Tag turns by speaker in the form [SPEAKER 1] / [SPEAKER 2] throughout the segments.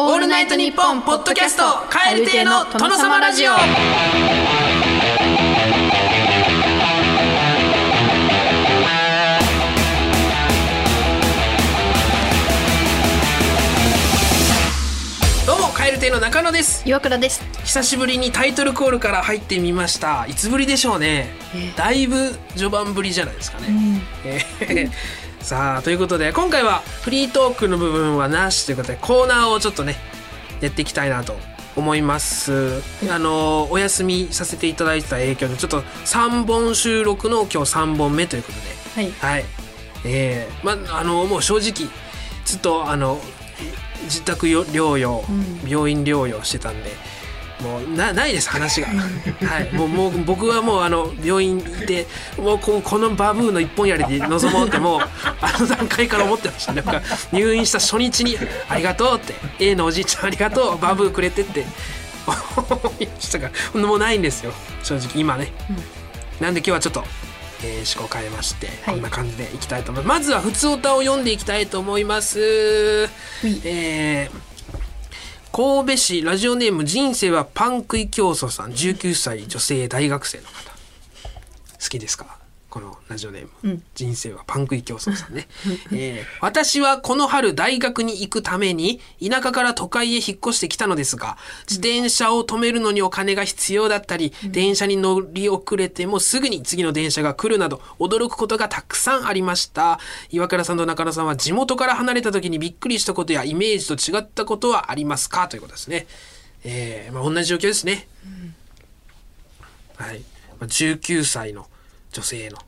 [SPEAKER 1] オールナイトニッポンポッドキャスト蛙亭の殿様ラジオ。どうも蛙亭の中野です。
[SPEAKER 2] 岩倉です。
[SPEAKER 1] 久しぶりにタイトルコールから入ってみました。いつぶりでしょうね。だいぶ序盤ぶりじゃないですかね、えーさあということで今回はフリートークの部分はなしということでコーナーをちょっとねやっていきたいなと思います。あのお休みさせていただいた影響でちょっと3本収録の今日3本目ということで。
[SPEAKER 2] はい。
[SPEAKER 1] はい。えー、まああのもう正直ずっとあの自宅よ療養、
[SPEAKER 2] うん。
[SPEAKER 1] 病院療養してたんでもうなないです話が、はい、もうもう僕はもうあの病院行ってもうここのバブーの一本やりで臨もうってもうあの段階から思ってましたなんか入院した初日に「ありがとう」って「A のおじいちゃんありがとうバブーくれて」って思いましたがもうないんですよ。正直今ね。なんで今日はちょっと、えー、思考変えまして、
[SPEAKER 2] はい。
[SPEAKER 1] こんな感じでいきたいと思います。まずは普通歌を読んでいきたいと思います、えー神戸市ラジオネーム人生はパン食い競争さん。19歳女性大学生の方。好きですか？このラジオネーム、
[SPEAKER 2] うん。
[SPEAKER 1] 人生はパン食い競争さんね、えー私はこの春大学に行くために田舎から都会へ引っ越してきたのですが自転車を止めるのにお金が必要だったり、電車に乗り遅れてもすぐに次の電車が来るなど驚くことがたくさんありました。岩倉さんと中野さんは地元から離れた時にびっくりしたことやイメージと違ったことはありますか？ということですね、えーまあ、同じ状況ですね、はい、まあ、19歳の女性の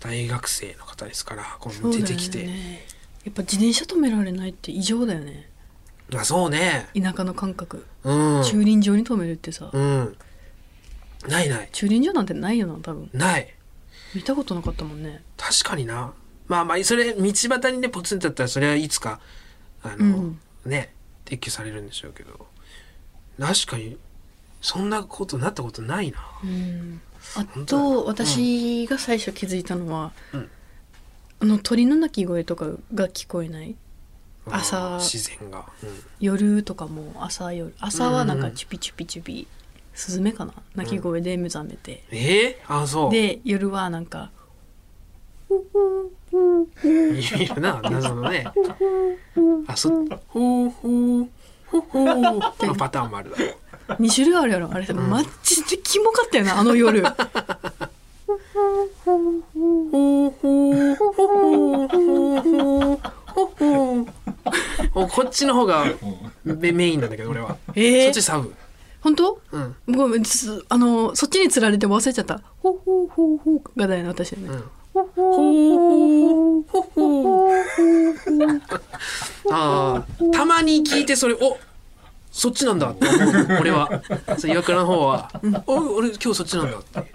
[SPEAKER 1] 大学生の方ですからこう出てきて、
[SPEAKER 2] ねやっぱ自転車止められないって異常だよね。
[SPEAKER 1] あそうね。
[SPEAKER 2] 田舎の感覚、
[SPEAKER 1] うん。
[SPEAKER 2] 駐輪場に止めるってさ、
[SPEAKER 1] うん。ないない。
[SPEAKER 2] 駐輪場なんてないよな多分。
[SPEAKER 1] ない。
[SPEAKER 2] 見たことなかったもんね。
[SPEAKER 1] 確かにな。まあまあそれ道端にねポツンとだったらそれはいつかあの、
[SPEAKER 2] うん。
[SPEAKER 1] ね撤去されるんでしょうけど。確かにそんなことなったことないな。
[SPEAKER 2] うんあと私が最初気づいたのは、
[SPEAKER 1] うん。
[SPEAKER 2] あの鳥の鳴き声とかが聞こえない。朝。
[SPEAKER 1] 自然が、うん。
[SPEAKER 2] 夜とかも朝夜。朝はなんかチュピチュピチュピ、スズメかな？鳴き声で目覚めて、
[SPEAKER 1] えー、あそう。
[SPEAKER 2] で夜はなんか
[SPEAKER 1] いるな謎のね。あそほうほうほうほうのパターンもあるだろう
[SPEAKER 2] 2種類あるやろ。あれ、マジでキモかったよなあの夜。
[SPEAKER 1] こっちの方がメメインなんだけど俺は、
[SPEAKER 2] えー
[SPEAKER 1] そっちサブ
[SPEAKER 2] 本当
[SPEAKER 1] うん
[SPEAKER 2] ごめんつあのそっちにつられて忘れちゃったほうほうほうほうがだよね私はね、
[SPEAKER 1] うんほうほうほうほあたまに聞いてそれおそっちなんだ。って思う俺は。そう岩倉の方は「お俺今日そっちなんだ」って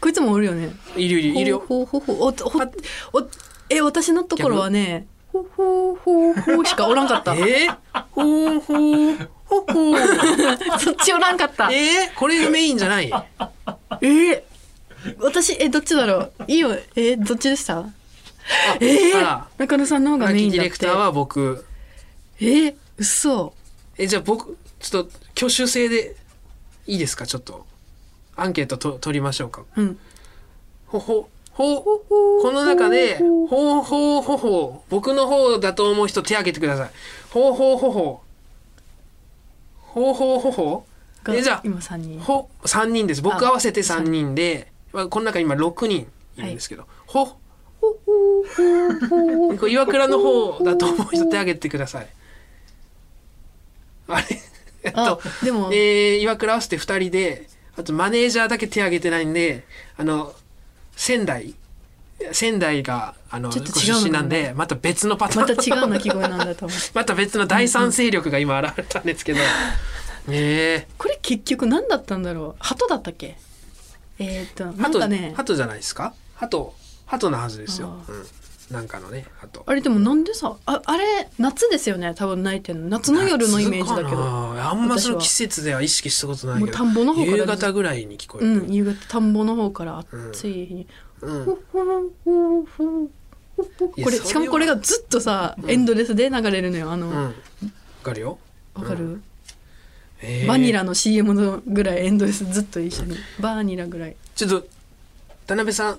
[SPEAKER 2] こいつもおるよね。
[SPEAKER 1] いるいる。いるよ
[SPEAKER 2] ほうほう。ほおほおえ私のところはねほうほうほうほうしかおらんかった。
[SPEAKER 1] えー、ほうほうほうほう。
[SPEAKER 2] そっちおらんかった。え
[SPEAKER 1] えー、これがメインじゃない？
[SPEAKER 2] ー、私えどっちだろう？いいよ。えー、どっちでした？え中野さんの方がメインだって。
[SPEAKER 1] ディレクターは僕。
[SPEAKER 2] えー、嘘
[SPEAKER 1] えじゃあ僕ちょっと挙手制でいいですか？ちょっと。アンケートと取りましょうか。
[SPEAKER 2] うん。
[SPEAKER 1] ほほほこの中でほうほうほほう僕の方だと思う人手挙げてください。ほうほうほ。ほうほうほうほ。ほえじゃあ
[SPEAKER 2] 今3人。
[SPEAKER 1] ほ3人です。僕合わせて3人でまあこの中今6人いるんですけど、ほほ。これ岩倉の方だと思う人手挙げてくださいあれ？えっ
[SPEAKER 2] あ
[SPEAKER 1] と
[SPEAKER 2] でも、
[SPEAKER 1] えー、岩倉合わせて2人であとマネージャーだけ手挙げてないんであの仙台。仙台があの
[SPEAKER 2] ちょっとな？
[SPEAKER 1] 出身なんでまた別のパターン。
[SPEAKER 2] また違う鳴き声なんだと思う。
[SPEAKER 1] また別の第三勢力が今現れたんですけど。え。
[SPEAKER 2] これ結局何だったんだろう？鳩だったっけ？えー、っと
[SPEAKER 1] ー、
[SPEAKER 2] なんかね。
[SPEAKER 1] 鳩じゃないですか？鳩鳩なはずですよ。
[SPEAKER 2] あ、
[SPEAKER 1] うん、なんかのね鳩
[SPEAKER 2] あれでもなんでさああれ夏ですよね多分泣いてるの。夏の夜のイメージだけ
[SPEAKER 1] 夏
[SPEAKER 2] ど
[SPEAKER 1] あんまその季節では意識したことないけど
[SPEAKER 2] 田んぼの方から。
[SPEAKER 1] 夕方ぐらいに聞こえ
[SPEAKER 2] う
[SPEAKER 1] る、
[SPEAKER 2] ん夕方田んぼの方から暑い日に、
[SPEAKER 1] うん。いや
[SPEAKER 2] これしかもこれがずっとさ、エンドレスで流れるのよあの、
[SPEAKER 1] うん。わかるよ。
[SPEAKER 2] わかる、
[SPEAKER 1] えー。
[SPEAKER 2] バニラの CM のぐらいエンドレスずっと一緒に。バニラぐらい。
[SPEAKER 1] ちょっと田辺さん
[SPEAKER 2] ん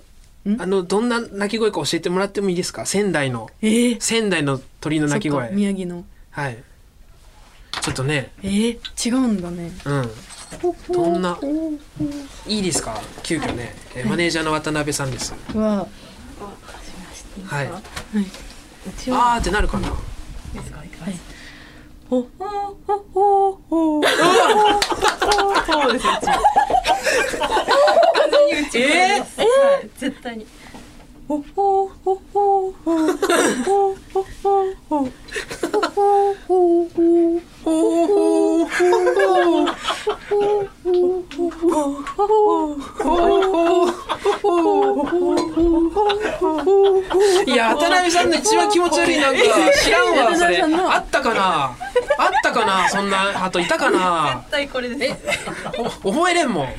[SPEAKER 1] あのどんな鳴き声か教えてもらってもいいですか？仙台の
[SPEAKER 2] えー、
[SPEAKER 1] 仙台の鳥の鳴き声。
[SPEAKER 2] 宮城の。
[SPEAKER 1] はい。ちょっとね。
[SPEAKER 2] えー、違うんだね。
[SPEAKER 1] うん。どんないいですか？急遽ね、えーマネージャーの渡辺さんです。
[SPEAKER 2] は
[SPEAKER 1] はい。
[SPEAKER 2] はい。
[SPEAKER 1] あーってなるかな。
[SPEAKER 2] ほほほほほほほですようち
[SPEAKER 1] え
[SPEAKER 2] はい絶対に。ほほほほほほほほほほほほ
[SPEAKER 1] いや渡辺さんの一番気持ち悪いなんか知らんわそれあったかなあったかな？そんな鳩いたかな？
[SPEAKER 2] 絶対これです。
[SPEAKER 1] お覚えれんもん
[SPEAKER 2] うん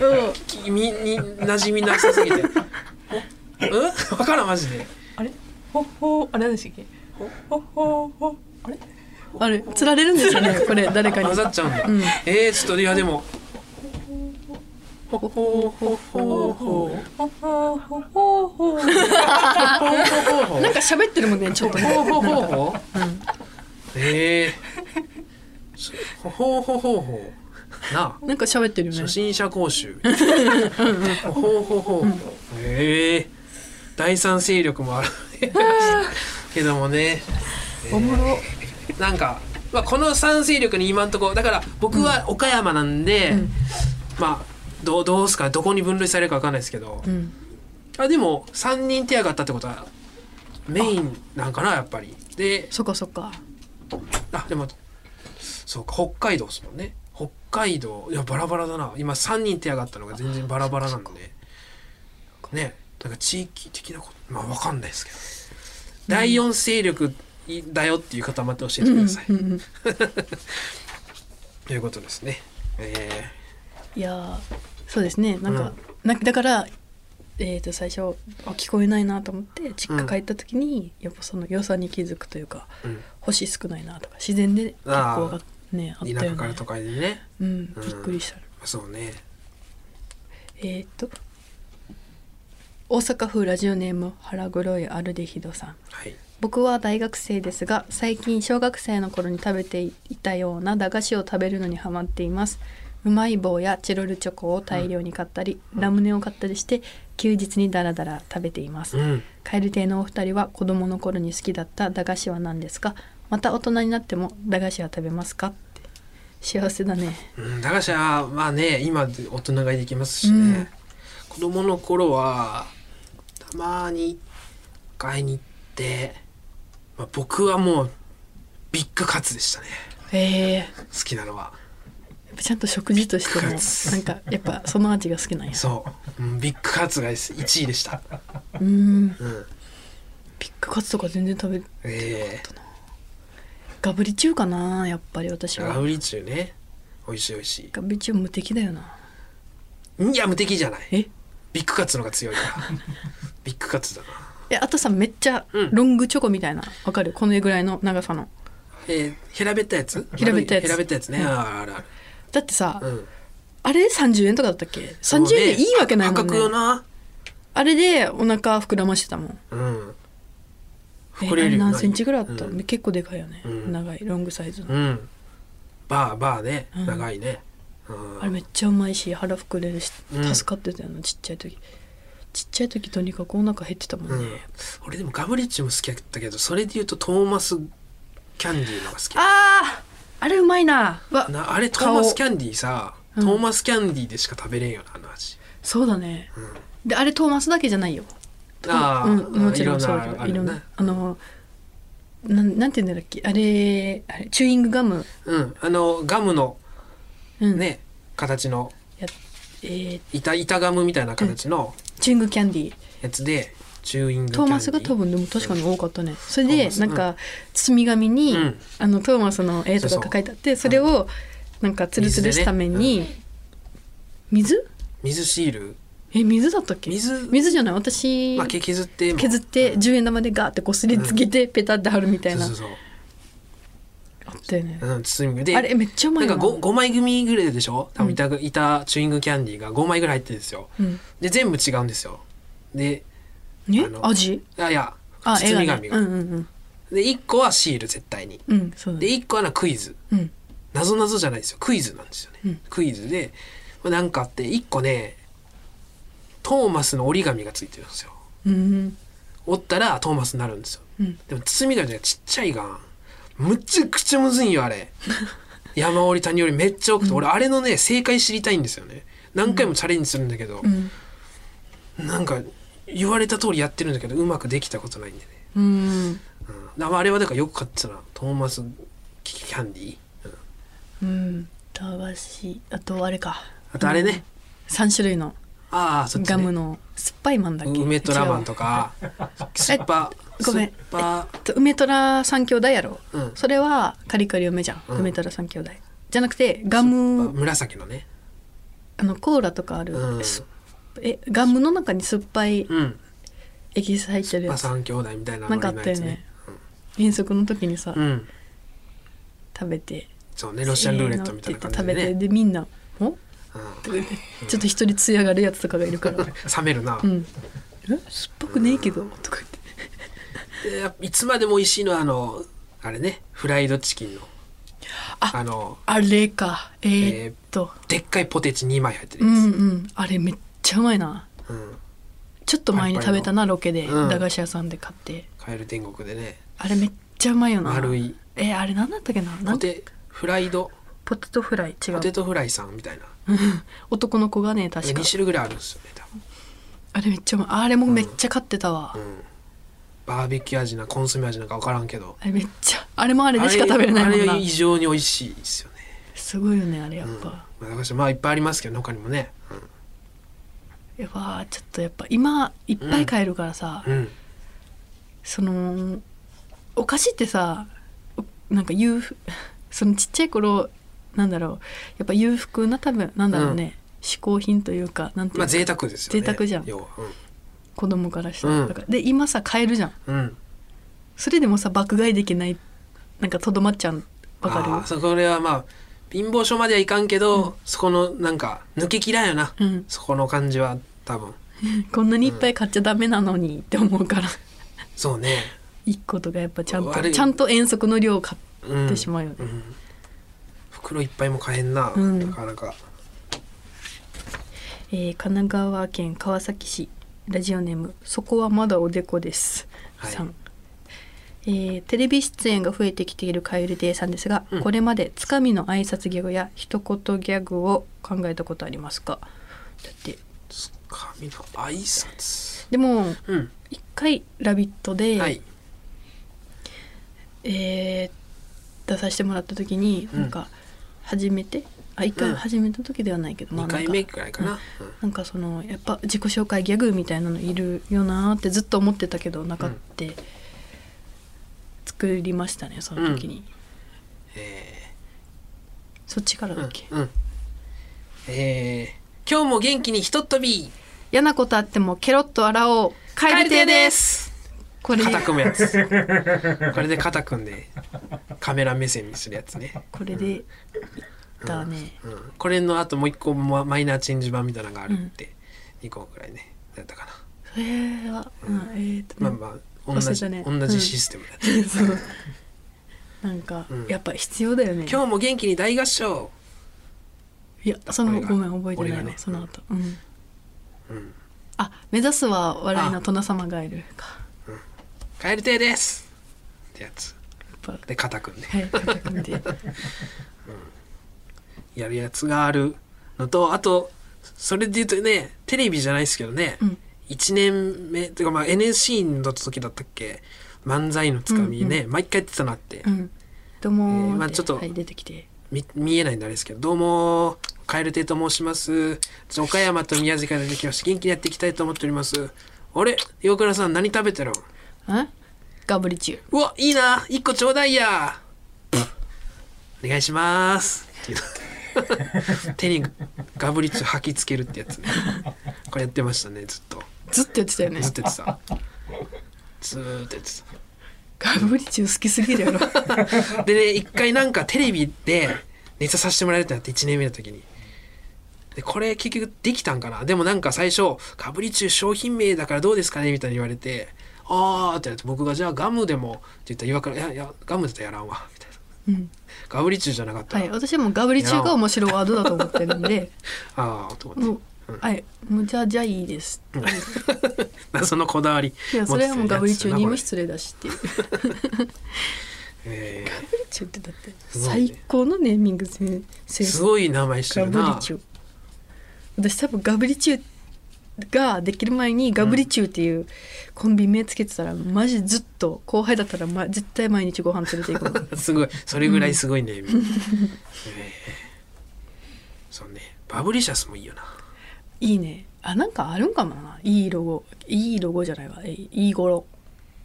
[SPEAKER 1] 君に馴染みなさすぎておうん分からんマジで
[SPEAKER 2] あれほほあれ何でしたっけほほほあれあれ釣られるんですよねこれ誰かに
[SPEAKER 1] 混ざっちゃうんだ、
[SPEAKER 2] うん
[SPEAKER 1] えー、ちょっといやでもほほほほほほ
[SPEAKER 2] なんか喋ってるもんねちょっとね
[SPEAKER 1] ほほほほえー、ほほほほほなあ。
[SPEAKER 2] なんか喋ってるよね。
[SPEAKER 1] 初心者講習。ほほほほええ。第三勢力もある。けどもね。
[SPEAKER 2] おもろ。
[SPEAKER 1] なんか、まあ、この三勢力に今んとこだから僕は岡山なんで、
[SPEAKER 2] うん。
[SPEAKER 1] まあどうどうすか？どこに分類されるか分かんないですけど、
[SPEAKER 2] うん。
[SPEAKER 1] あでも3人手上がったってことはメインなんかなやっぱり。で
[SPEAKER 2] そっかそっか。
[SPEAKER 1] あでもそうか北海道ですもんね。北海道いやバラバラだな。今3人手上がったのが全然バラバラなんで。ね。なんか地域的なことまあ分かんないですけど、第4勢力だよっていう方また教えてください、
[SPEAKER 2] うんうんうん
[SPEAKER 1] ということですね。え
[SPEAKER 2] いやーそうですね。なんか、なんかだからえー、と最初あ聞こえないなと思って実家帰った時に、やっぱその良さに気づくというか
[SPEAKER 1] ーうん。
[SPEAKER 2] 星少ないなとか自然で結構
[SPEAKER 1] あー
[SPEAKER 2] がねあったよね。
[SPEAKER 1] 田舎から都会でね。
[SPEAKER 2] うんびっくりした、
[SPEAKER 1] そうね。
[SPEAKER 2] えっ、と大阪府ラジオネーム腹黒いアルデヒドさん。
[SPEAKER 1] はい。
[SPEAKER 2] 僕は大学生ですが最近小学生の頃に食べていたような駄菓子を食べるのにハマっています。うまい棒やチロルチョコを大量に買ったり、ラムネを買ったりして休日にダラダラ食べています、
[SPEAKER 1] うん。
[SPEAKER 2] 蛙亭のお二人は子供の頃に好きだった駄菓子は何ですか？また大人になっても駄菓子は食べますか？って。幸せだね。
[SPEAKER 1] うん、駄菓子はまあね今で大人買いできますしね、
[SPEAKER 2] うん。
[SPEAKER 1] 子供の頃はたまに買いに行って、まあ、僕はもうビッグカツでしたね。
[SPEAKER 2] へえ。
[SPEAKER 1] 好きなのは。
[SPEAKER 2] ちゃんと食事としてもなんかやっぱその味が好きなんや。
[SPEAKER 1] そう、うん、ビッグカツが1位でした、
[SPEAKER 2] うん。
[SPEAKER 1] うん、
[SPEAKER 2] ビッグカツとか全然食べ
[SPEAKER 1] え
[SPEAKER 2] ガブリチューかなやっぱり私は。
[SPEAKER 1] えガブリチューね。美味しい美味し
[SPEAKER 2] ガブリチュー無敵だよな。い
[SPEAKER 1] いや無敵じゃない。
[SPEAKER 2] え？
[SPEAKER 1] ビッグカツの方が強いから。ビッグカツだな。
[SPEAKER 2] えあとさめっちゃ
[SPEAKER 1] うん。
[SPEAKER 2] ロングチョコみたいな？わかる？このぐらいの長さの。
[SPEAKER 1] えー、平べったやつ？
[SPEAKER 2] 平べったやつ。
[SPEAKER 1] 平べったやつね、
[SPEAKER 2] うん。
[SPEAKER 1] ああるある。
[SPEAKER 2] だってさ、
[SPEAKER 1] うん。
[SPEAKER 2] あれ30円とかだったっけ？30円でいいわけないもんね。
[SPEAKER 1] な。
[SPEAKER 2] あれでお腹膨らましてたもん。
[SPEAKER 1] うん
[SPEAKER 2] え
[SPEAKER 1] 膨れるよ
[SPEAKER 2] 何センチぐらいあった、
[SPEAKER 1] うん。
[SPEAKER 2] 結構でかいよね、
[SPEAKER 1] うん。
[SPEAKER 2] 長いロングサイズの、
[SPEAKER 1] うん。バーバーね。
[SPEAKER 2] うん。
[SPEAKER 1] 長いね、うん。
[SPEAKER 2] あれめっちゃうまいし腹膨れるし
[SPEAKER 1] うん。
[SPEAKER 2] 助かってたよな、ちっちゃい時。ちっちゃい時とにかくお腹減ってたもんね、
[SPEAKER 1] うん、俺でもガブリッチも好きだったけどそれで言うとトーマスキャンディーのが好き。
[SPEAKER 2] あーあれうまいな。わ
[SPEAKER 1] なあれトーマスキャンディーさ
[SPEAKER 2] うん。
[SPEAKER 1] トーマスキャンディーでしか食べれんよなあの味、
[SPEAKER 2] そうだね。
[SPEAKER 1] うん、
[SPEAKER 2] であれトーマスだけじゃないよ
[SPEAKER 1] ああ、
[SPEAKER 2] うん、もちろんそう
[SPEAKER 1] いろんな。あ
[SPEAKER 2] のなんなんて言うんだっけ？あれあれチューイングガム？
[SPEAKER 1] うんあのガムの
[SPEAKER 2] うん。
[SPEAKER 1] ね、形の。
[SPEAKER 2] やえー。
[SPEAKER 1] 板板ガムみたいな形の。
[SPEAKER 2] チューイングキャンディー。
[SPEAKER 1] やつでチューイング
[SPEAKER 2] トーマスが多分でも確かに多かったね。それでなんか包み紙に、
[SPEAKER 1] うん。
[SPEAKER 2] あのトーマスの絵とかが書いてあってそれをなんかツルツルしたために水？
[SPEAKER 1] 水シール？
[SPEAKER 2] え水だったっけ？
[SPEAKER 1] 水。
[SPEAKER 2] 水じゃない？私、
[SPEAKER 1] まあけ削っても
[SPEAKER 2] 削って10円玉でガーってこすりつけてペタって貼るみたいな。
[SPEAKER 1] そうそうそう。
[SPEAKER 2] あったよね。
[SPEAKER 1] うん、包み組で。
[SPEAKER 2] あれめっちゃうま
[SPEAKER 1] な。いんか
[SPEAKER 2] よな
[SPEAKER 1] 5, 5枚組ぐらいでしょ？多分いた,、いたチューイングキャンディーが5枚ぐらい入ってるんですよ。
[SPEAKER 2] うん。
[SPEAKER 1] で全部違うんですよ。で
[SPEAKER 2] ね
[SPEAKER 1] あの
[SPEAKER 2] 味？
[SPEAKER 1] あいや
[SPEAKER 2] あ
[SPEAKER 1] 包み紙が、
[SPEAKER 2] 絵がね。うんうん
[SPEAKER 1] で1個はシール絶対に。
[SPEAKER 2] うん
[SPEAKER 1] で
[SPEAKER 2] ね。
[SPEAKER 1] 1個はなクイズ。
[SPEAKER 2] うん。
[SPEAKER 1] なぞなぞじゃないですよ。クイズなんですよね、
[SPEAKER 2] うん。
[SPEAKER 1] クイズでまあなんかあって1個ねトーマスの折り紙がついてるんですよ。
[SPEAKER 2] うん。
[SPEAKER 1] 折ったらトーマスになるんですよ。
[SPEAKER 2] うん。
[SPEAKER 1] でも包み紙がちっちゃいがんむちゃくちゃむずいんよあれ。山折り谷折りめっちゃ多くて、俺あれのね正解知りたいんですよね。何回もチャレンジするんだけど
[SPEAKER 2] う、ん。
[SPEAKER 1] なんか言われた通りやってるんだけどうまくできたことないんでね、
[SPEAKER 2] うん。
[SPEAKER 1] うん、だからあれはだからよく買ってたな。トーマスキャンディー、うん。
[SPEAKER 2] うん。駄菓子あとあれか。
[SPEAKER 1] あとあれね、
[SPEAKER 2] 3種類の
[SPEAKER 1] ああそっち、ね、
[SPEAKER 2] ガムの酸っぱいマンだっけ？
[SPEAKER 1] 梅とラマンとか。酸っぱ
[SPEAKER 2] ごめん。
[SPEAKER 1] 酸っぱ。
[SPEAKER 2] 違う梅とら三兄弟やろ、
[SPEAKER 1] うん。
[SPEAKER 2] それはカリカリ梅じゃん、
[SPEAKER 1] うん。
[SPEAKER 2] 梅とら三兄弟。じゃなくてガム
[SPEAKER 1] ぱ紫のね。
[SPEAKER 2] あのコーラとかある、
[SPEAKER 1] うん。
[SPEAKER 2] すえガムの中に酸っぱい
[SPEAKER 1] うん。
[SPEAKER 2] エキス入ってる
[SPEAKER 1] まあ
[SPEAKER 2] やつ
[SPEAKER 1] 三兄弟みたいな
[SPEAKER 2] なんかあ
[SPEAKER 1] ノ
[SPEAKER 2] ったよね。遠足の時にさ、食べて。
[SPEAKER 1] そうねロシアンルーレットみたいな感じで
[SPEAKER 2] せーのって言って食べて。
[SPEAKER 1] ね、
[SPEAKER 2] でみんな「お
[SPEAKER 1] うん
[SPEAKER 2] とか言ってちょっと一人艶があるやつとかがいるから「
[SPEAKER 1] 冷めるな、
[SPEAKER 2] うん、え？酸っぱくねえけど」とか言って。
[SPEAKER 1] でやっぱいつまでも美味しいのはあのあれね。フライドチキンの。
[SPEAKER 2] あ
[SPEAKER 1] あの
[SPEAKER 2] あれか。えー、っと、
[SPEAKER 1] でっかいポテチ2枚入ってる
[SPEAKER 2] うんうん。あれめっちゃうまいな。
[SPEAKER 1] うん。
[SPEAKER 2] ちょっと前に食べたなロケで
[SPEAKER 1] うん。
[SPEAKER 2] 駄菓子屋さんで買って。
[SPEAKER 1] カエル天国でね。
[SPEAKER 2] あれめっちゃうまいよな。
[SPEAKER 1] 丸い。
[SPEAKER 2] えあれなんだったっけな？なん？
[SPEAKER 1] ポテフライド。
[SPEAKER 2] ポテトフライ違う。
[SPEAKER 1] ポテトフライさんみたいな
[SPEAKER 2] 男の子がね確か。
[SPEAKER 1] 2種類ぐらいあるんですよね多
[SPEAKER 2] あれめっちゃうまい。あれもめっちゃ買ってたわ、
[SPEAKER 1] 分、うん、バーベキュー味なコンソメ味なんか分からんけど。
[SPEAKER 2] あれめっちゃあれもあれでしか食べれないもんな。
[SPEAKER 1] あれあれ異常に美味しいですよね。
[SPEAKER 2] すごいよねあれやっ
[SPEAKER 1] うん。
[SPEAKER 2] ぱ、
[SPEAKER 1] まあ、まあいっぱいありますけど他にもね。
[SPEAKER 2] やっぱちょっとやっぱ今いっぱい買えるからさ、
[SPEAKER 1] うん、うん。
[SPEAKER 2] そのお菓子ってさおなんか裕福 そのちっちゃい頃なんだろう。やっぱ裕福な多分なんだろうね、嗜好品というかなんていうか。
[SPEAKER 1] まあ贅沢ですよね。
[SPEAKER 2] 贅沢じゃん。
[SPEAKER 1] 要は。
[SPEAKER 2] 子供からしたら、
[SPEAKER 1] うん。
[SPEAKER 2] だからで今さ買えるじゃん。
[SPEAKER 1] うん、うん、
[SPEAKER 2] それでもさ爆買いできないなんかとどまっちゃうわかる？
[SPEAKER 1] そこれはまあ貧乏症まではいかんけど、そこのなんか抜けきらんよな、
[SPEAKER 2] うん、
[SPEAKER 1] そこの感じは多分。
[SPEAKER 2] こんなにいっぱい買っちゃダメなのにって思うから。
[SPEAKER 1] そうね。
[SPEAKER 2] 一個とかやっぱちゃんとちゃんと遠足の量を買
[SPEAKER 1] うん
[SPEAKER 2] ってしまうよね、
[SPEAKER 1] うん袋いっぱいも買えんな、
[SPEAKER 2] うん。
[SPEAKER 1] なかなか。
[SPEAKER 2] えー神奈川県川崎市ラジオネームそこはまだおでこです、
[SPEAKER 1] はい。
[SPEAKER 2] さん。えーテレビ出演が増えてきているカエル亭さんですが、
[SPEAKER 1] うん。
[SPEAKER 2] これまでつかみの挨拶ギャグや一言ギャグを考えたことありますか？だって。
[SPEAKER 1] つかみの挨拶？
[SPEAKER 2] でも
[SPEAKER 1] うん。
[SPEAKER 2] 一回「ラビット!」で、
[SPEAKER 1] はい。
[SPEAKER 2] えー出させてもらった時に、
[SPEAKER 1] うん。
[SPEAKER 2] なんか初めて？あ一回
[SPEAKER 1] うん。
[SPEAKER 2] 始めた時ではないけど、まあ
[SPEAKER 1] 2
[SPEAKER 2] なんか。
[SPEAKER 1] 回目くらいかな、うん。
[SPEAKER 2] なんかそのやっぱ自己紹介ギャグみたいなのいるよなーってずっと思ってたけどなかって、作りましたねその時に、
[SPEAKER 1] え
[SPEAKER 2] そっちから
[SPEAKER 1] ー
[SPEAKER 2] だっけ、
[SPEAKER 1] うんうん。えー。今日も元気にひとっ飛び。
[SPEAKER 2] 嫌なことあってもケロッと洗おう。カエル亭です。これ
[SPEAKER 1] 肩組むやつ。これで肩組んでカメラ目線にするやつね、
[SPEAKER 2] これでいったね、
[SPEAKER 1] うん、これの後もう一個ママイナーチェンジ版みたいなのがあるって、2個くらいね。やったかな。
[SPEAKER 2] それは、うん、えーと、
[SPEAKER 1] まあまあ同じ、
[SPEAKER 2] 忘れたね。
[SPEAKER 1] 同じシステムだね、
[SPEAKER 2] そう。なんか、
[SPEAKER 1] うん。
[SPEAKER 2] やっぱ必要だよね。
[SPEAKER 1] 今日も元気に大合唱。
[SPEAKER 2] いやその
[SPEAKER 1] 俺が
[SPEAKER 2] ごめん覚えてないわ、
[SPEAKER 1] 俺がね。
[SPEAKER 2] その後。うん。
[SPEAKER 1] うん。
[SPEAKER 2] あ目指すは笑いの殿様がいるか。
[SPEAKER 1] カエル亭です。ってやつ
[SPEAKER 2] ぱ
[SPEAKER 1] で肩組んで。
[SPEAKER 2] はい肩組んで。
[SPEAKER 1] やるやつがあるのとあとそれで言うとねテレビじゃないですけどね、
[SPEAKER 2] うん。
[SPEAKER 1] 1年目っていうかまあ NSC の時だったっけ漫才のつかみね、毎回やってたなって、
[SPEAKER 2] うん。どうもー
[SPEAKER 1] えーまあちょっと
[SPEAKER 2] はい、出てきて。
[SPEAKER 1] み見えないんであれですけどどうもカエル亭と申します。岡山と宮崎から出てきました元気にやっていきたいと思っております。あれ岩倉さん何食べてる
[SPEAKER 2] え？ガブリチュ
[SPEAKER 1] うわいいな。一個ちょうだいや。お願いします。っていう手にガブリッチ吐きつけるってやつ。ねこれやってましたねずっと。
[SPEAKER 2] ずっとやってたよね。
[SPEAKER 1] ずっとやってた。ずーっとやってた。
[SPEAKER 2] ガブリチュー好きすぎるやろ。
[SPEAKER 1] でね一回なんかテレビでネタさせてもらえるってなって1年目の時に。でこれ結局できたんかな。でもなんか最初「ガブリチュー商品名だからどうですかね?」みたいに言われて「あー」って言って僕が「じゃあガムでも」って言ったら岩倉「いやいやガムだったらやらんわ」みたいな。
[SPEAKER 2] うん「
[SPEAKER 1] ガブリチューじゃなかったら、
[SPEAKER 2] はい私もガブリチューが面白いワードだと思ってるんで。
[SPEAKER 1] ああ」と思
[SPEAKER 2] も
[SPEAKER 1] って。
[SPEAKER 2] うはいもうじゃあじゃあいいです
[SPEAKER 1] そのこだわり
[SPEAKER 2] いやそれはもうガブリチューにも失礼だしっていう。ガブリチューってだって
[SPEAKER 1] すごいね。
[SPEAKER 2] 最高のネーミングセン
[SPEAKER 1] ー
[SPEAKER 2] ス
[SPEAKER 1] すごい名前して
[SPEAKER 2] ガ
[SPEAKER 1] るな。
[SPEAKER 2] ブリチュー。私多分ガブリチューができる前にガブリチューっていうコンビ名つけてたらマジずっと後輩だったら、ま、絶対毎日ご飯連れて行くの
[SPEAKER 1] すごい。それぐらいすごいネーミング、え。ーそうね。バブリシャスもいいよな。い
[SPEAKER 2] いね。あなんかあるんかもな。いいロゴ。いいロゴじゃないわ。えいい語呂。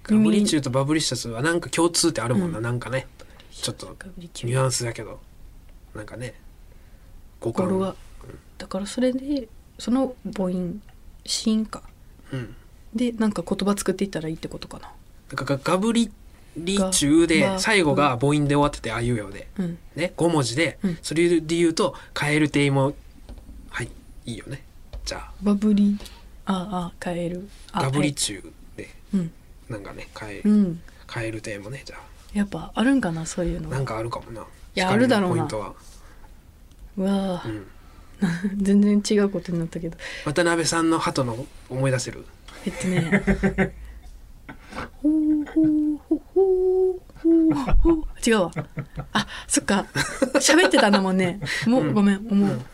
[SPEAKER 1] ガブリチューとバブリシャスはなんか共通ってあるもんな、なんかね。ちょっとニュアンスだけど。なんかね。
[SPEAKER 2] 語呂が。だからそれでその母音子音か
[SPEAKER 1] うん。
[SPEAKER 2] でなんか言葉作っていったらいいってことかな。
[SPEAKER 1] なんかガブリリチューで
[SPEAKER 2] ガ
[SPEAKER 1] 最後が母音で終わっててあいうえおで。
[SPEAKER 2] うん。
[SPEAKER 1] ね5文字で、
[SPEAKER 2] うん。
[SPEAKER 1] それで言うとカエル亭もはいいいよね。じゃあ。
[SPEAKER 2] バブリああカエル。あ
[SPEAKER 1] ガブリ
[SPEAKER 2] はい
[SPEAKER 1] チューで。
[SPEAKER 2] うん。
[SPEAKER 1] なんかねカエル、
[SPEAKER 2] うん。
[SPEAKER 1] カエル亭もねじゃ
[SPEAKER 2] やっぱあるんかなそういうの。
[SPEAKER 1] あなんかあるかもな。い
[SPEAKER 2] やあるだろうな。
[SPEAKER 1] ポイントは、
[SPEAKER 2] うわあ、
[SPEAKER 1] うん、
[SPEAKER 2] 全然違うことになったけど。
[SPEAKER 1] 渡辺さんの鳩の思い出せる？
[SPEAKER 2] えっとね。ほうほうほうほうほうほう違うわ。あそっか。喋ってたんだもんね。もう、
[SPEAKER 1] うん。
[SPEAKER 2] ごめん思う、
[SPEAKER 1] うん。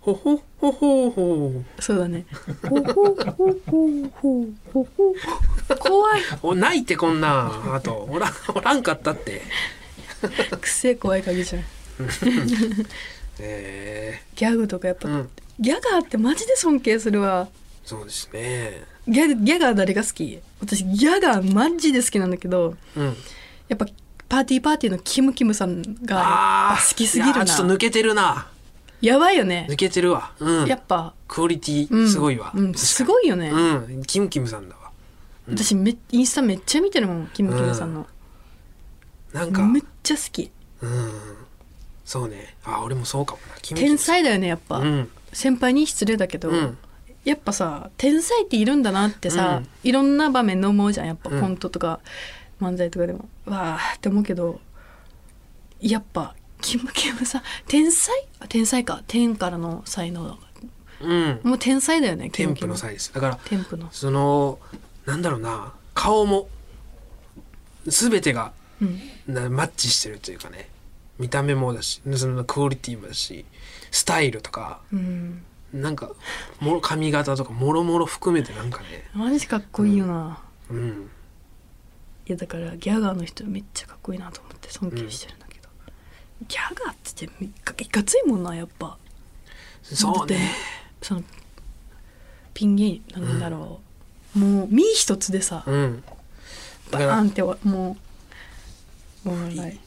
[SPEAKER 1] ほほほほほ。
[SPEAKER 2] そうだね。ほうほうほうほうほうほうほ。う怖い。
[SPEAKER 1] お泣いてこんな。あとおらんおらんかったって。
[SPEAKER 2] くせえ怖い鍵じゃん
[SPEAKER 1] え
[SPEAKER 2] ギャグとかやっぱ、
[SPEAKER 1] ー、うん。
[SPEAKER 2] ギャガーってマジで尊敬するわ。
[SPEAKER 1] そうですね。
[SPEAKER 2] ギャギャガー誰が好き？私ギャガーマジで好きなんだけど
[SPEAKER 1] うん。
[SPEAKER 2] やっぱパーティーパーティーのキムキムさんが好きすぎる
[SPEAKER 1] いやーちょっと
[SPEAKER 2] な
[SPEAKER 1] 抜けてるな。
[SPEAKER 2] やばいよね。
[SPEAKER 1] 抜けてるわ。うん。
[SPEAKER 2] やっぱ、
[SPEAKER 1] クオリテ
[SPEAKER 2] うん。
[SPEAKER 1] ィすごいわ、
[SPEAKER 2] うん、すごいよね、
[SPEAKER 1] うん。キムキムさんだわ。
[SPEAKER 2] 私めインスタめっちゃ見てるもんキムキムさんの、
[SPEAKER 1] なんか。
[SPEAKER 2] めっちゃ好き。
[SPEAKER 1] うんそうね。あ俺もそうかもな。
[SPEAKER 2] 天才だよねやっぱ、
[SPEAKER 1] うん。
[SPEAKER 2] 先輩に失礼だけど、
[SPEAKER 1] うん。
[SPEAKER 2] やっぱさ天才っているんだなってさ、
[SPEAKER 1] うん。
[SPEAKER 2] いろんな場面で思うじゃんやっぱ
[SPEAKER 1] うん。
[SPEAKER 2] コントとか漫才とかでも、わーって思うけどやっぱキムキムさん天才？あ天才か。天からの才能。だ
[SPEAKER 1] うん。
[SPEAKER 2] もう天才だよねキ
[SPEAKER 1] 添
[SPEAKER 2] ムキム。
[SPEAKER 1] 付の際です。だから
[SPEAKER 2] 添付の。
[SPEAKER 1] そのなんだろうな顔も全てが
[SPEAKER 2] うん。
[SPEAKER 1] なマッチしてるというかね見た目もだしそのクオリティもだしスタイルとか
[SPEAKER 2] うん。
[SPEAKER 1] なんかもろ髪型とかもろもろ含めてなんかね。
[SPEAKER 2] マジかっこいいよな、
[SPEAKER 1] うん。
[SPEAKER 2] いやだからギャガーの人めっちゃかっこいいなと思って尊敬してるんだけど、ギャガーって言っていかついもんなやっぱ。
[SPEAKER 1] そうね。
[SPEAKER 2] そのピン芸なんだろう、もう身一つでさ、
[SPEAKER 1] うん。だ
[SPEAKER 2] バーンってわもうもう笑い。
[SPEAKER 1] 分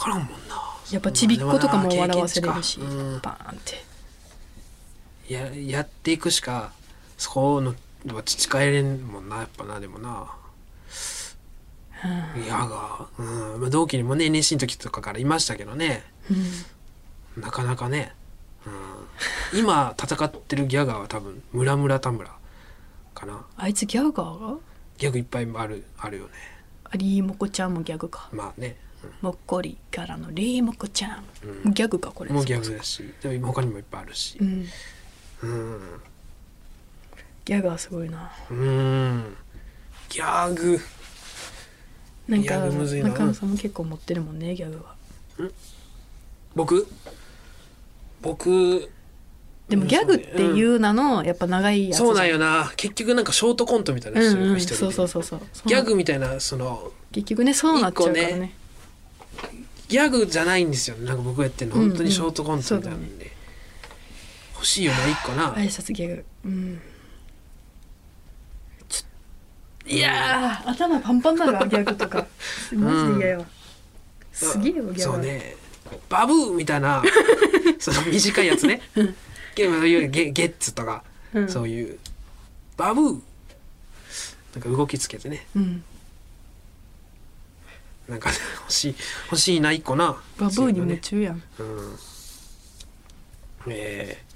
[SPEAKER 1] からんもんな。
[SPEAKER 2] やっぱちびっことかも笑わせれ
[SPEAKER 1] 経
[SPEAKER 2] るし、
[SPEAKER 1] うん。
[SPEAKER 2] バーンって。
[SPEAKER 1] ややっていくしかそこのは培えれんもんなやっぱなでもな。
[SPEAKER 2] うん。
[SPEAKER 1] いやが、うん。まあ、同期にもね NSC の時とかからいましたけどね。
[SPEAKER 2] うん。
[SPEAKER 1] なかなかね、うん、今戦ってるギャガーは多分村村田村かな。
[SPEAKER 2] あいつギャガーが？
[SPEAKER 1] ギャグいっぱいあるあるよね。
[SPEAKER 2] あリーモコちゃんもギャグか。
[SPEAKER 1] まあね、
[SPEAKER 2] もっこりからのリーモコちゃん、
[SPEAKER 1] うん。
[SPEAKER 2] ギャグかこれ
[SPEAKER 1] うん、もうギャグだしでも今他にもいっぱいあるし。
[SPEAKER 2] うん。
[SPEAKER 1] うん。
[SPEAKER 2] ギャガーすごいな。
[SPEAKER 1] うん。ギャグ。
[SPEAKER 2] なんか中野さんも結構持ってるもんねギャグは。
[SPEAKER 1] 僕？僕
[SPEAKER 2] でもギャグっていう名のやっぱ長いやつ
[SPEAKER 1] そうなんよな。結局なんかショートコントみたいな
[SPEAKER 2] う
[SPEAKER 1] 人
[SPEAKER 2] んうん。
[SPEAKER 1] が一人で。
[SPEAKER 2] そうそうそうそう。
[SPEAKER 1] ギャグみたいなその
[SPEAKER 2] 結局ねそうなっちゃうからね
[SPEAKER 1] ギャグじゃないんですよ。なんか僕やってるの。
[SPEAKER 2] うんうん。
[SPEAKER 1] 本当にショートコントみたいなんで、欲しいよな一個な。
[SPEAKER 2] 挨拶ギャグ。うん。いやー。頭パンパンなるわギャグとか。マジで嫌やわ、すげえよギャグ。
[SPEAKER 1] そうね。バブーみたいな その短いやつね。ゲゲゲゲッツとか、
[SPEAKER 2] うん。
[SPEAKER 1] そういう。バブー。なんか動きつけてね。
[SPEAKER 2] うん
[SPEAKER 1] なんか 欲しい欲しいな一個な。
[SPEAKER 2] バブーに夢中やん。
[SPEAKER 1] うん。えー。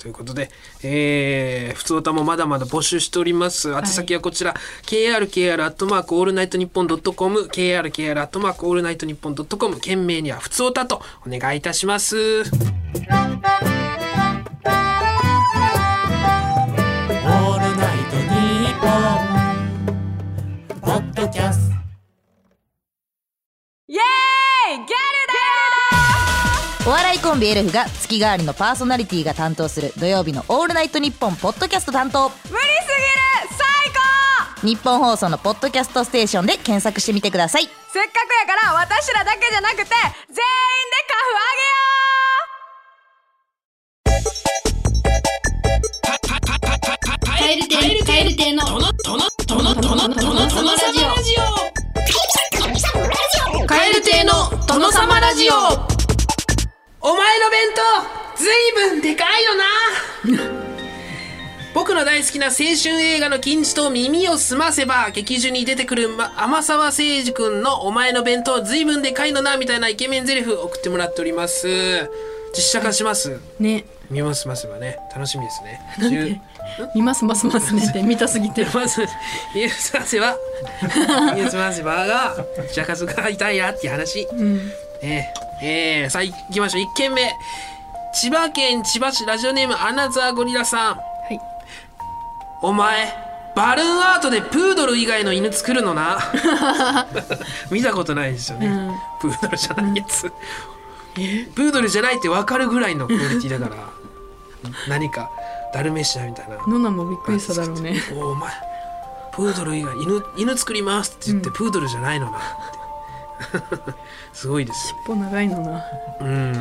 [SPEAKER 1] ということで、えー、普通歌もまだまだ募集しております。宛先はこちら、krkr アットマークオールナイトニッポンドットコム、krkr アットマークオールナイトニッポンドットコム、件名には普通歌とお願いいたします。
[SPEAKER 3] コンビエルフが月替わりのパーソナリティが担当する土曜日の「オールナイトニッポン」ポッドキャスト担当。
[SPEAKER 4] 無理すぎる最
[SPEAKER 3] 日本放送のポッドキャストステーションで検索してみてください。
[SPEAKER 4] 高せっかくやから私らだけじゃなくて全員でカフ
[SPEAKER 5] カエル亭カエル亭のトノトノトノトノトノサマラジオカエル亭のトノサマラジオ
[SPEAKER 1] お前の弁当ずいぶんでかいよな。僕の大好きな青春映画の金字と耳を澄ませば劇中に出てくる、ま、天沢誠二君のお前の弁当ずいぶんでかいのなみたいなイケメンゼリフ送ってもらっております。実写化します。
[SPEAKER 2] ね。
[SPEAKER 1] 見ますますばね。楽しみですね。10
[SPEAKER 2] 見ますますますねって見たすぎて。
[SPEAKER 1] まず見ます。ませば見ます。ませばが実写化す。るから痛いなっていう話
[SPEAKER 2] うん
[SPEAKER 1] えー、えー、さあ行きましょう。1軒目。千葉県千葉市ラジオネームアナザーゴリラさん。
[SPEAKER 2] はい。
[SPEAKER 1] お前バルーンアートでプードル以外の犬作るのな？見たことないですよね、
[SPEAKER 2] うん。
[SPEAKER 1] プードルじゃないやつ、プードルじゃないって分かるぐらいのクオリティだから。何かダルメシアみたいな。
[SPEAKER 2] ノナもびっくりしただろうね。
[SPEAKER 1] おお前プードル以外犬犬作りますって言って、プードルじゃないのな。ってすごいです。よ
[SPEAKER 2] 尻尾長いのな。
[SPEAKER 1] うん。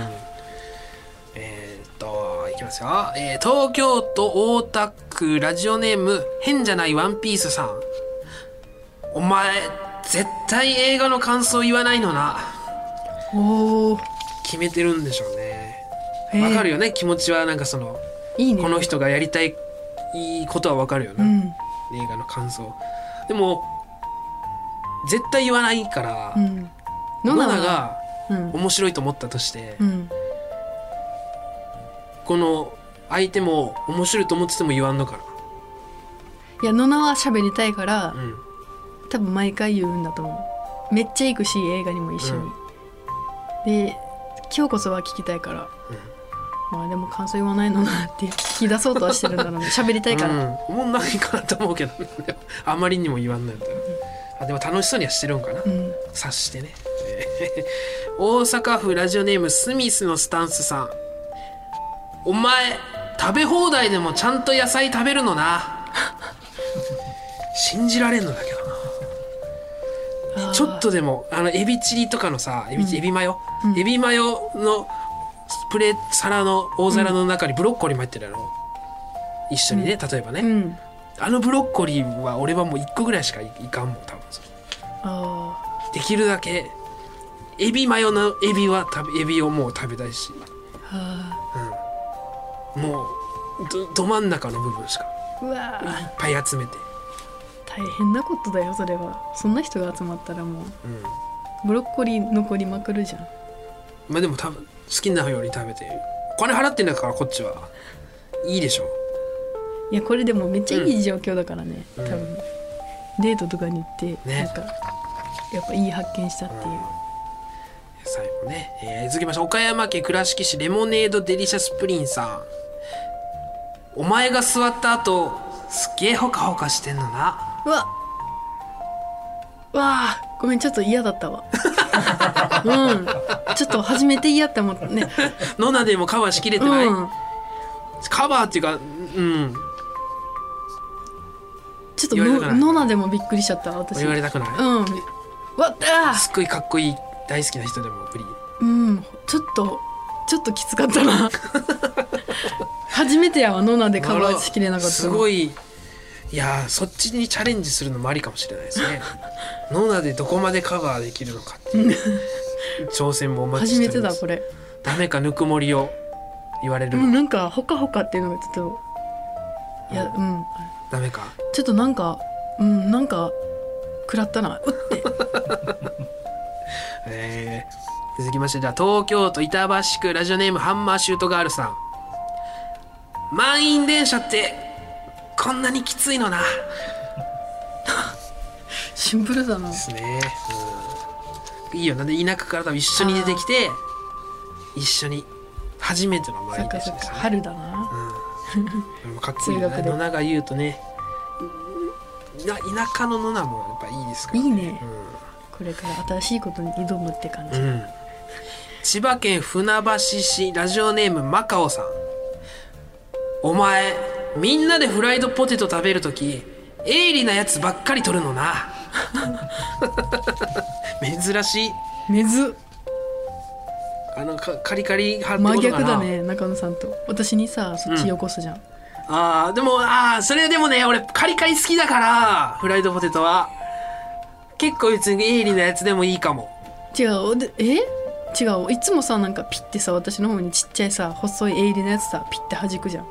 [SPEAKER 1] えー、っといきますよ、えー東京都大田区ラジオネーム変じゃないワンピースさん。お前絶対映画の感想言わないのな。
[SPEAKER 2] おお
[SPEAKER 1] 決めてるんでしょうね。わかるよね？気持ちはなんかその
[SPEAKER 2] いいね。
[SPEAKER 1] この人がやりたいいいことはわかるよな、
[SPEAKER 2] うん。
[SPEAKER 1] 映画の感想。でも絶対言わないから、
[SPEAKER 2] うん。
[SPEAKER 1] ノ
[SPEAKER 2] ノナ
[SPEAKER 1] が
[SPEAKER 2] うん。
[SPEAKER 1] 面白いと思ったとして、
[SPEAKER 2] うん。
[SPEAKER 1] この相手も面白いと思ってても言わんのか
[SPEAKER 2] いやノナは喋りたいから
[SPEAKER 1] なうん。
[SPEAKER 2] 多分毎回言うんだと思う。めっちゃ行くし映画にも一緒に、で今日こそは聞きたいから、まあでも感想言わないのなって聞き出そうとはしてるんだろうね。喋りたいから、
[SPEAKER 1] うん、もうないかなと思うけど。あまりにも言わんのやったらあでも楽しそうにはしてるんかな、
[SPEAKER 2] うん。
[SPEAKER 1] 察してね。え ー大阪府ラジオネームスミスのスタンスさん。お前食べ放題でもちゃんと野菜食べるのな。信じられんのだけどな。ちょっとでもあのエビチリとかのさエビ,、エビマヨ、エビマヨのプレ皿の大皿の中にブロッコリーも入ってるやろ？一緒にね、例えばね、
[SPEAKER 2] うん。
[SPEAKER 1] あのブロッコリーは俺はもう1個ぐらいしかいいかんもん多分。
[SPEAKER 2] あ
[SPEAKER 1] できるだけエビマヨのエビは食べエビをもう食べたいし。
[SPEAKER 2] ーは
[SPEAKER 1] もうどど真ん中の部分しか。
[SPEAKER 2] あうわ
[SPEAKER 1] いっ
[SPEAKER 2] ー
[SPEAKER 1] ぱい集めて、
[SPEAKER 2] 大変なことだよそれは。そんな人が集まったらもう。
[SPEAKER 1] うん、
[SPEAKER 2] ブロッコリー残りまくるじゃん。
[SPEAKER 1] まあでも多分好きなように食べてお金払ってんだからこっちは。いいでしょ。
[SPEAKER 2] いやこれでもめっちゃいい状況だからね、
[SPEAKER 1] うん。
[SPEAKER 2] 多分デートとかに行って、
[SPEAKER 1] ね。
[SPEAKER 2] なんかやっぱいい発見したっていう、
[SPEAKER 1] 最後ね、えー続きまして岡山県倉敷市レモネードデリシャスプリンさん。お前が座った後すっげえほかほかしてんのな。
[SPEAKER 2] うわ。うわあごめんちょっと嫌だったわ。うん。ちょっと初めて嫌って思ったね。
[SPEAKER 1] ノナでもカバーしきれてない、
[SPEAKER 2] うん。
[SPEAKER 1] カバーっていうかうん
[SPEAKER 2] ちょっと
[SPEAKER 1] 言われたくない。
[SPEAKER 2] ノノナでもびっくりしちゃった私。
[SPEAKER 1] 言われたくない、
[SPEAKER 2] うん。わった
[SPEAKER 1] すっごいかっこいい大好きな人でも無理
[SPEAKER 2] うん。ちょっとちょっときつかったな。初めてやわノナでカバーしきれなかったの。
[SPEAKER 1] すごい。いやーそっちにチャレンジするのもありかもしれないですね。ノナでどこまでカバーできるのかっていう 挑戦もお待ち
[SPEAKER 2] 初め
[SPEAKER 1] しております。
[SPEAKER 2] てだこれ。
[SPEAKER 1] ダメかぬくもりを言われるの、
[SPEAKER 2] でもなんかほかほかっていうのがちょっといやうん
[SPEAKER 1] ダメか？
[SPEAKER 2] ちょっとなんかうんなんか食らったな。うって。
[SPEAKER 1] え。ー続きましてじゃあ東京都板橋区ラジオネームハンマーシュートガールさん。満員電車ってこんなにきついのな。
[SPEAKER 2] シンプルだな。
[SPEAKER 1] ですね、うん、いいよな。んで田舎から多分一緒に出てきて一緒に初めての満員電車ですね。
[SPEAKER 2] 春だな。
[SPEAKER 1] うんかっこいいよね。野永言うとねな田舎の野永もやっぱいいですから
[SPEAKER 2] いいね。これから新しいことに挑むって感じ、
[SPEAKER 1] うん、千葉県船橋市ラジオネームマカオさん。お前みんなでフライドポテト食べるとき鋭利なやつばっかり取るのな。珍しい。
[SPEAKER 2] めず
[SPEAKER 1] あのかカリカリ派
[SPEAKER 2] 真逆だね中野さんと。私にさそっちよこすじゃん、
[SPEAKER 1] ああでもああそれでもね俺カリカリ好きだからフライドポテトは。結構別に鋭利なやつでもいいかも。
[SPEAKER 2] 違うでえ？違う。いつもさなんかピッてさ私の方にちっちゃいさ細い鋭利なやつさピッて弾くじゃん。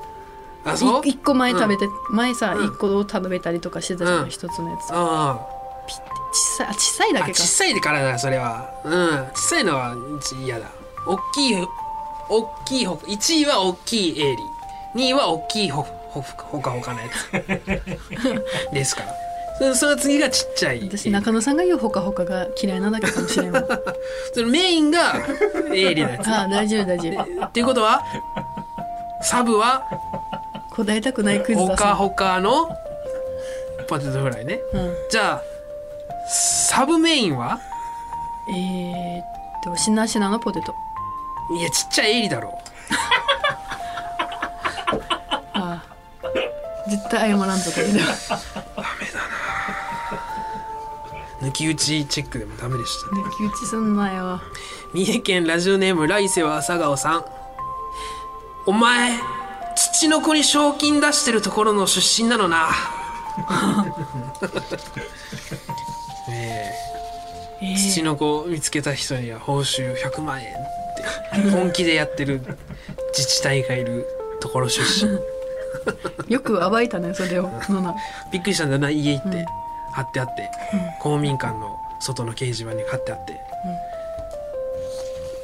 [SPEAKER 1] あそう？
[SPEAKER 2] い一個前食べて、前さ
[SPEAKER 1] うん。
[SPEAKER 2] 一個を食べたりとかしてたじゃん
[SPEAKER 1] うん。
[SPEAKER 2] 一、つのやつ。
[SPEAKER 1] あ
[SPEAKER 2] ピッて小さいあ小さいだ
[SPEAKER 1] あ
[SPEAKER 2] けか。
[SPEAKER 1] 小さいからだそれは。うん。小さいのは嫌だ大きい大きいほ1位は大きい鋭利2位は大きいほほほかほかのやつ。ですから。そその次がちっちゃい
[SPEAKER 2] 私中野さんが言うほかほかが嫌いなだけかもしれんわ。
[SPEAKER 1] そのメインが鋭利なやつ。
[SPEAKER 2] ああ大丈夫大丈夫。
[SPEAKER 1] っていうことはサブは
[SPEAKER 2] 答えたくないクイズ
[SPEAKER 1] ほ
[SPEAKER 2] だ
[SPEAKER 1] かほかのポテトフライね。
[SPEAKER 2] うん。
[SPEAKER 1] じゃあサブメインは？
[SPEAKER 2] えー、っとしなしなのポテト
[SPEAKER 1] いやちっちゃい鋭利だろ。
[SPEAKER 2] ああ。絶対謝らんとか言うで
[SPEAKER 1] 抜き打ちチェックでもダメでしたね。
[SPEAKER 2] 抜き打ちすんなよ。
[SPEAKER 1] 三重県ラジオネーム来世は朝顔さん。お前土の子に賞金出してるところの出身なのな。え
[SPEAKER 2] え
[SPEAKER 1] え。土の子を見つけた人には報酬100万円 本気でやってる自治体がいるところ出身。
[SPEAKER 2] ー、よく暴いたねそれを。
[SPEAKER 1] びっくりしたんだな家行って、
[SPEAKER 2] うん。
[SPEAKER 1] 貼ってあって、公民館の外の掲示板に貼ってあって、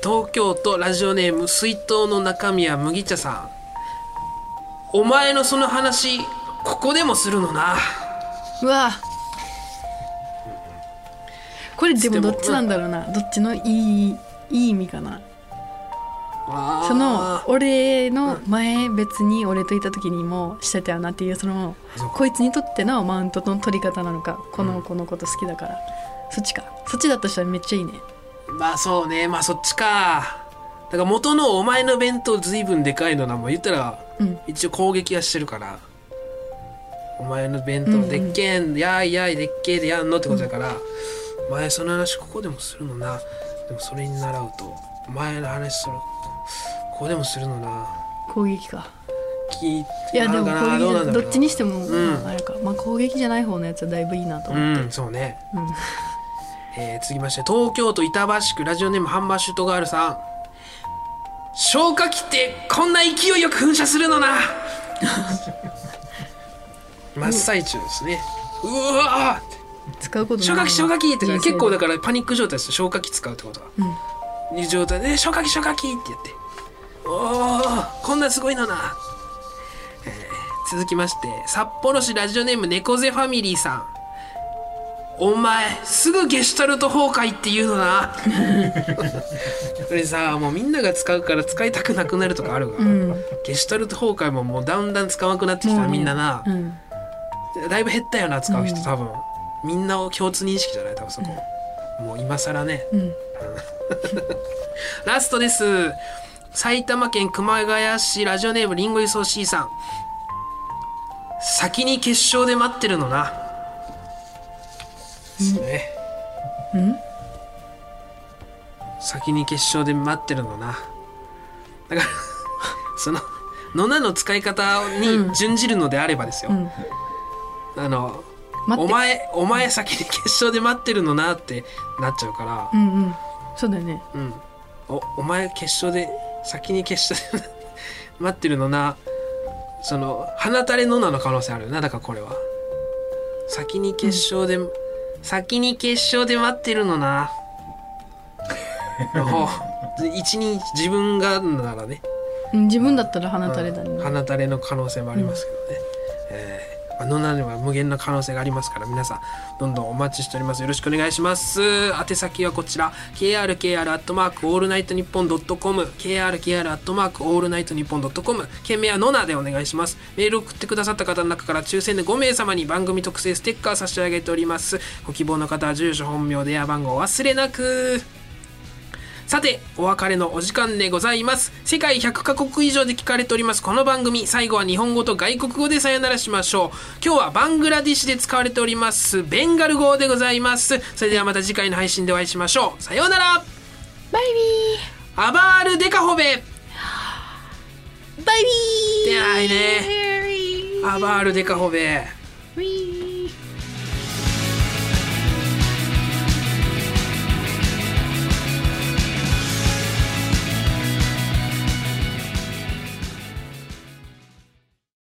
[SPEAKER 1] 東京都ラジオネーム水筒の中身は麦茶さん。お前のその話ここでもするのな。
[SPEAKER 2] うわ。これでもどっちなんだろうな。どっちのいいいい意味かなその俺の前別に俺といた時にもしてたよなっていうそのこいつにとってのマウントの取り方なのかこの子のこと好きだから、そっちかそっちだとしたらめっちゃいいね。
[SPEAKER 1] まあそうね。まあそっちか。だから元のお前の弁当ずいぶんでかいのなもん言ったら
[SPEAKER 2] うん。
[SPEAKER 1] 一応攻撃はしてるから。お前の弁
[SPEAKER 2] うんうん
[SPEAKER 1] 当でっけん、やいやいでっけえでやんのってことだから、お前その話ここでもするのな。でもそれに習うとお前の話それここでもするのな。
[SPEAKER 2] 攻撃か。
[SPEAKER 1] 聞い
[SPEAKER 2] いやでも攻撃じゃ
[SPEAKER 1] ど
[SPEAKER 2] っちにしても、ああれか。まあ攻撃じゃない方のやつはだいぶいいなと
[SPEAKER 1] う
[SPEAKER 2] 思って、
[SPEAKER 1] んそうね、
[SPEAKER 2] うん。
[SPEAKER 1] えー続きまして東京都板橋区ラジオネームハンマーシュートガールさん。消火器ってこんな勢いよく噴射するのな。真っ最中ですね。うわ
[SPEAKER 2] 使うことない
[SPEAKER 1] 消火器消火器って結構だからパニック状態ですよ。消火器使うってことは、いう状態で消火器消火器って言って。おおこんなすごいのな、えー続きまして札幌市ラジオネーム猫背ファミリーさん。お前すぐゲシュタルト崩壊って言うのな。これさもうみんなが使うから使いたくなくなるとかあるが、
[SPEAKER 2] うん。
[SPEAKER 1] ゲシュタルト崩壊ももうだんだん使わなくなってきたみんなな、
[SPEAKER 2] うん。
[SPEAKER 1] だいぶ減ったよな使う人、
[SPEAKER 2] うん。
[SPEAKER 1] 多分。みんなを共通認識じゃない多分そこ、もう今更ね。
[SPEAKER 2] うん。
[SPEAKER 1] ラストです。埼玉県熊谷市ラジオネームリンゴイソーシーさん。先に決勝で待ってるのな。ですね。
[SPEAKER 2] うん。
[SPEAKER 1] 先に決勝で待ってるのな。だから その野菜の使い方に準じるのであればですよ、
[SPEAKER 2] うん。
[SPEAKER 1] あのお前お前先に決勝で待ってるのなってなっちゃうから。
[SPEAKER 2] うんうん。そうだよね。
[SPEAKER 1] うん、おお前決勝で先に決勝で 待ってるのな。その放たれのなの可能性あるよな。だからこれは。先に決勝で、先に決勝で待ってるのな。お一人自分がならね。
[SPEAKER 2] うん自分だったら放たれだね、
[SPEAKER 1] 放たれの可能性もありますけどね、えー。まあ野々には無限の可能性がありますから皆さんどんどんお待ちしております。よろしくお願いします。宛先はこちら krkr アットマークオールナイトニッポンドットコム krkr アットマークオールナイトニッポンドットコム件名はノナでお願いします。メール送ってくださった方の中から抽選で5名様に番組特製ステッカー差し上げております。ご希望の方は住所本名電話番号を忘れなく。さてお別れのお時間でございます。世界100カ国以上で聞かれております。この番組最後は日本語と外国語でさよならしましょう。今日はバングラディッシュで使われておりますベンガル語でございます。それではまた次回の配信でお会いしましょう。さようなら。
[SPEAKER 2] バイ
[SPEAKER 1] アバールデカホベ。
[SPEAKER 2] ビーバイビー。
[SPEAKER 1] 出ないね。アバールデカホベ